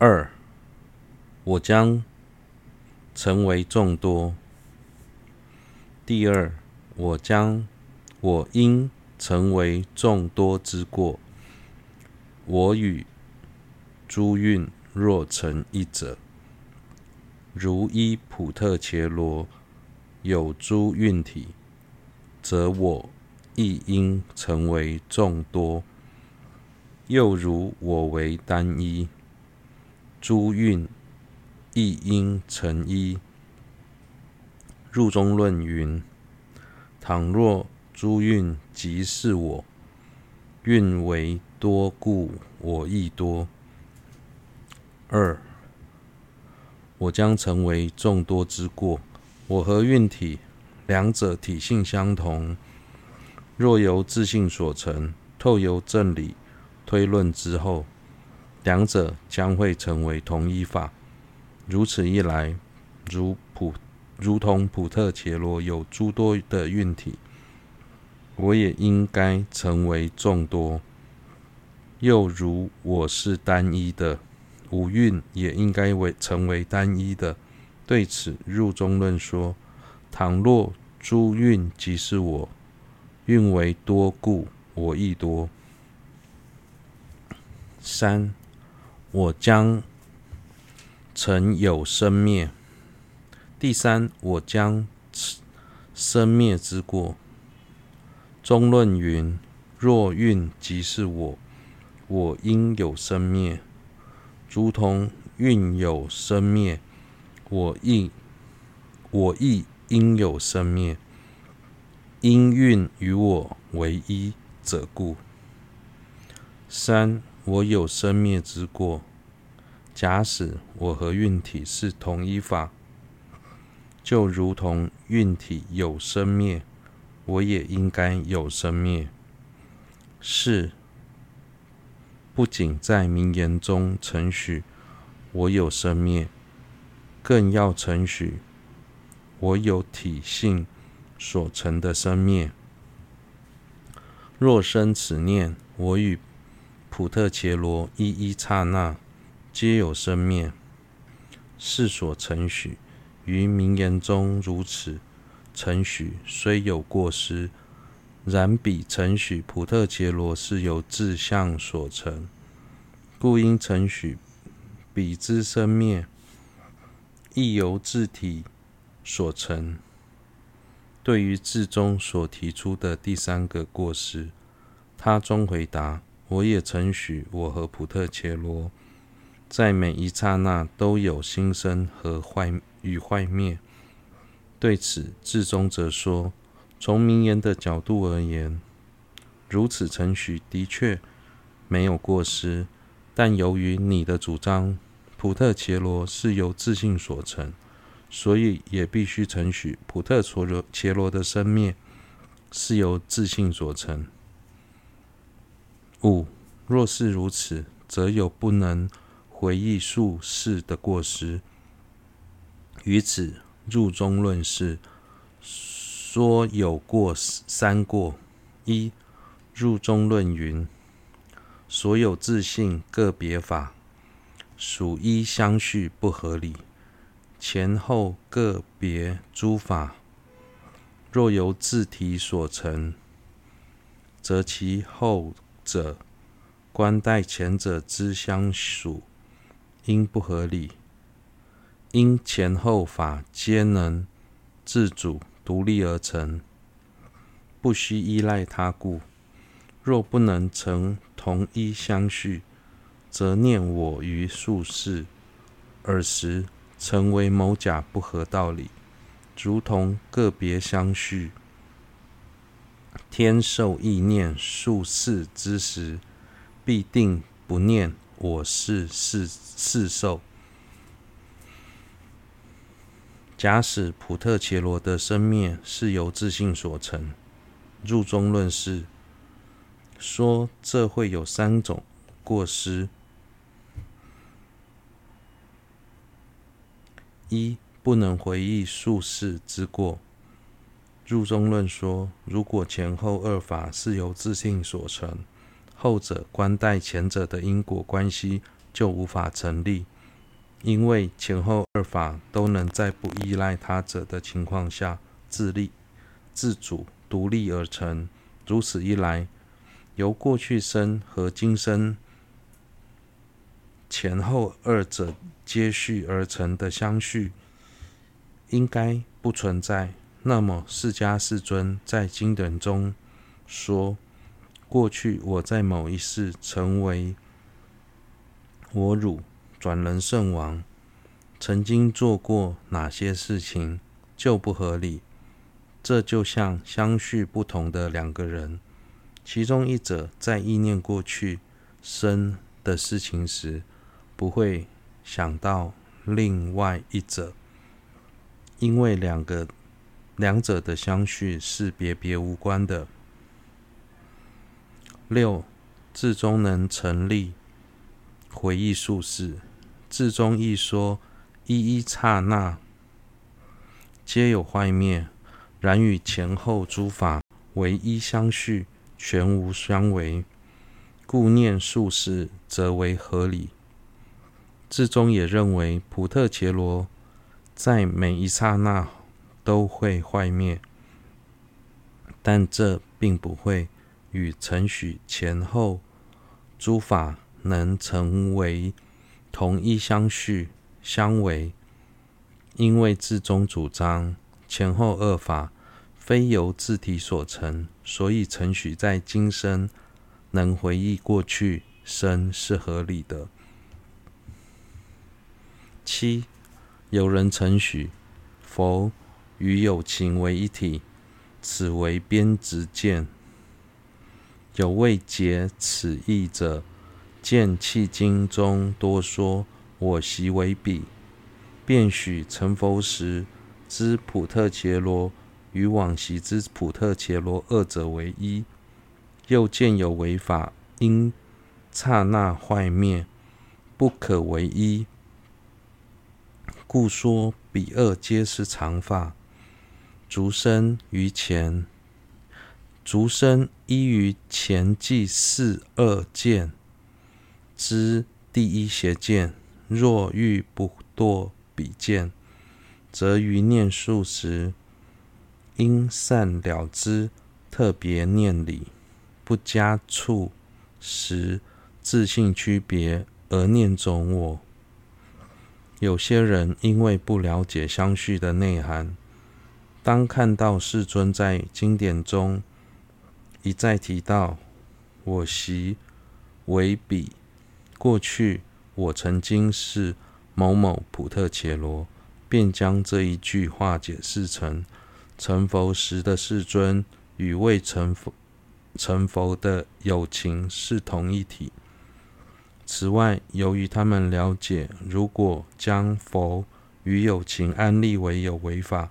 二，我将成为众多。第二，我将我应成为众多之过。我与诸蕴若成一者，如依普特伽罗有诸蕴体，则我亦应成为众多。又如我为单一，诸蕴亦应成一。入中论云：倘若诸蕴即是我，蕴为多故，我亦多。二，我将成为众多之过。我和蕴体两者体性相同，若由自性所成，透由正理推论之后，两者将会成为同一法。如此一来，如普。如同普特伽罗有诸多的运体，我也应该成为众多；又如我是单一的，五蕴也应该为成为单一的。对此，入中论说：倘若诸运即是我，运为多故，我亦多。三，我将成有生灭。第三，我将生灭之过。中论云：若运即是我，我应有生灭，如同运有生灭，我亦我亦应有生灭。因运与我为一者故。三，我有生灭之过。假使我和运体是同一法。就如同运体有生灭，我也应该有生灭。是，不仅在名言中承许我有生灭，更要承许我有体性所成的生灭。若生此念，我与普特伽罗一一刹那皆有生灭，是所承许。于名言中如此承许，虽有过失，然彼承许普特伽罗是由自相所成，故应承许彼之生灭亦由自体所成。对于志中所提出的第三个过失，他中回答：我也承许我和普特切罗在每一刹那都有新生和坏。与坏灭，对此智宗则说：从名言的角度而言，如此承许的确没有过失，但由于你的主张普特切罗是由自信所成，所以也必须承许普特伽罗切罗的生灭是由自信所成。五，若是如此，则有不能回忆数事的过失。于此入中论释说有过三过：一入中论云，所有自性个别法属一相续不合理，前后个别诸法若由自体所成，则其后者观待前者之相属，应不合理。因前后法皆能自主独立而成，不需依赖他故。若不能成同一相续，则念我于数事，尔时成为某甲不合道理，如同个别相续。天兽亦念数世之时，必定不念我是是是受。假使普特切罗的生灭是由自信所成，入中论释说这会有三种过失：一不能回忆数世之过。入中论说，如果前后二法是由自信所成，后者观待前者的因果关系就无法成立，因为前后二法都能在不依赖他者的情况下自立、自主、独立而成。如此一来，由过去生和今生前后二者接续而成的相续，应该不存在。那么，释迦世尊在经典中说：“过去我在某一世成为我汝转轮圣王，曾经做过哪些事情，就不合理。这就像相续不同的两个人，其中一者在意念过去生的事情时，不会想到另外一者，因为两个。”两者的相续是别别无关的。六，自中能成立回忆数事，自中亦说一一刹那皆有坏灭，然与前后诸法唯一相续，全无相违，故念术士则为合理。自中也认为普特伽罗在每一刹那。都会坏灭，但这并不会与承许前后诸法能成为同一相续相违，因为自中主张前后二法非由自体所成，所以承许在今生能回忆过去生是合理的。七，有人承许佛。与有情为一体，此为边执见。有未解此义者，见契经中多说我习为彼，便许成佛时之普特伽罗与往昔之普特伽罗二者为一。又见有为法因刹那坏灭，不可为一，故说彼二皆是常法。足生于前，足生依于前记四二见之第一邪见。若欲不堕彼见，则于念数时应善了之，特别念理，不加处时自性区别而念总我。有些人因为不了解相续的内涵。当看到世尊在经典中一再提到“我昔为彼”，过去我曾经是某某普特伽罗，便将这一句话解释成成佛时的世尊与未成佛成佛的友情是同一体。此外，由于他们了解，如果将佛与友情安立为有为法，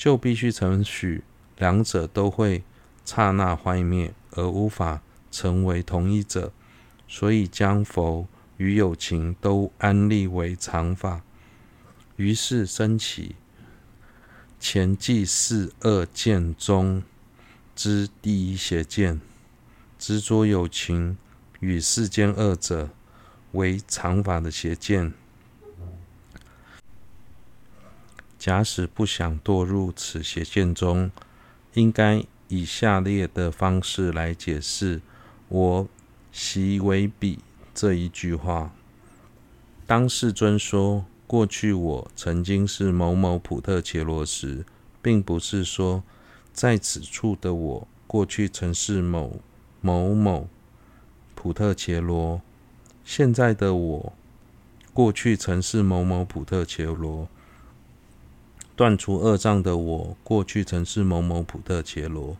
就必须承许两者都会刹那坏灭，而无法成为同一者，所以将佛与有情都安立为常法。于是升起前记四二见中之第一邪见，执着有情与世间二者为常法的邪见。假使不想堕入此邪见中，应该以下列的方式来解释“我昔为彼”这一句话。当世尊说“过去我曾经是某某普特切罗”时，并不是说在此处的我过去曾是某某某普特切罗，现在的我过去曾是某某普特切罗。断除二障的我，过去曾是某某普特伽罗。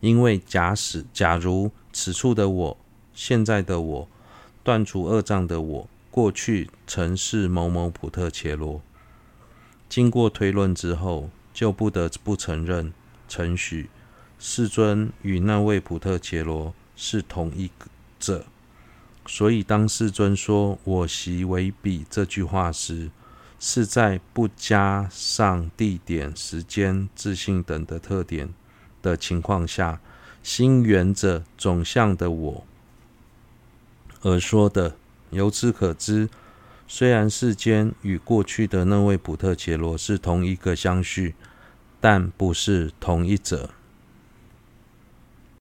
因为假使假如此处的我，现在的我，断除二障的我，过去曾是某某普特伽罗。经过推论之后，就不得不承认承许世尊与那位普特伽罗是同一者。所以，当世尊说“我习为彼”这句话时，是在不加上地点、时间、自信等的特点的情况下，心缘着总向的我而说的。由此可知，虽然世间与过去的那位补特伽罗是同一个相续，但不是同一者。